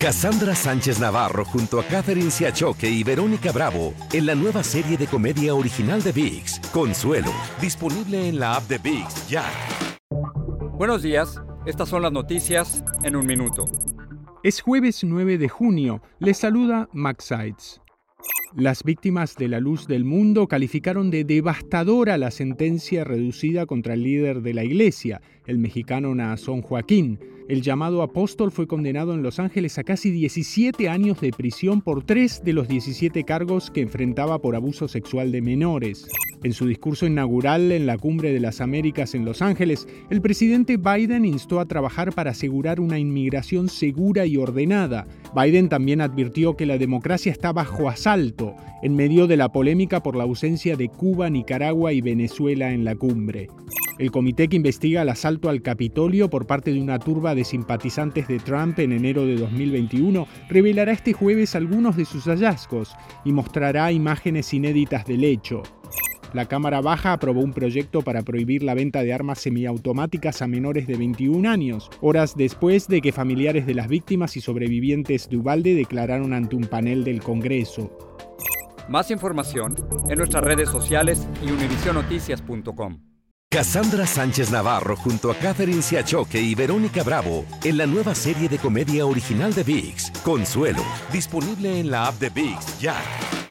Cassandra Sánchez Navarro junto a Catherine Siachoque y Verónica Bravo en la nueva serie de comedia original de VIX, Consuelo, disponible en la app de VIX ya. Buenos días, estas son las noticias en un minuto. Es jueves 9 de junio, les saluda Max Sides. Las víctimas de la luz del mundo calificaron de devastadora la sentencia reducida contra el líder de la iglesia, el mexicano Naasón Joaquín. El llamado apóstol fue condenado en Los Ángeles a casi 17 años de prisión por tres de los 17 cargos que enfrentaba por abuso sexual de menores. En su discurso inaugural en la Cumbre de las Américas en Los Ángeles, el presidente Biden instó a trabajar para asegurar una inmigración segura y ordenada. Biden también advirtió que la democracia está bajo asalto en medio de la polémica por la ausencia de Cuba, Nicaragua y Venezuela en la cumbre. El comité que investiga el asalto al Capitolio por parte de una turba de simpatizantes de Trump en enero de 2021 revelará este jueves algunos de sus hallazgos y mostrará imágenes inéditas del hecho. La Cámara Baja aprobó un proyecto para prohibir la venta de armas semiautomáticas a menores de 21 años, horas después de que familiares de las víctimas y sobrevivientes de Ubalde declararon ante un panel del Congreso. Más información en nuestras redes sociales y univisionoticias.com. Cassandra Sánchez Navarro junto a Catherine Siachoque y Verónica Bravo en la nueva serie de comedia original de VIX, Consuelo, disponible en la app de VIX ya.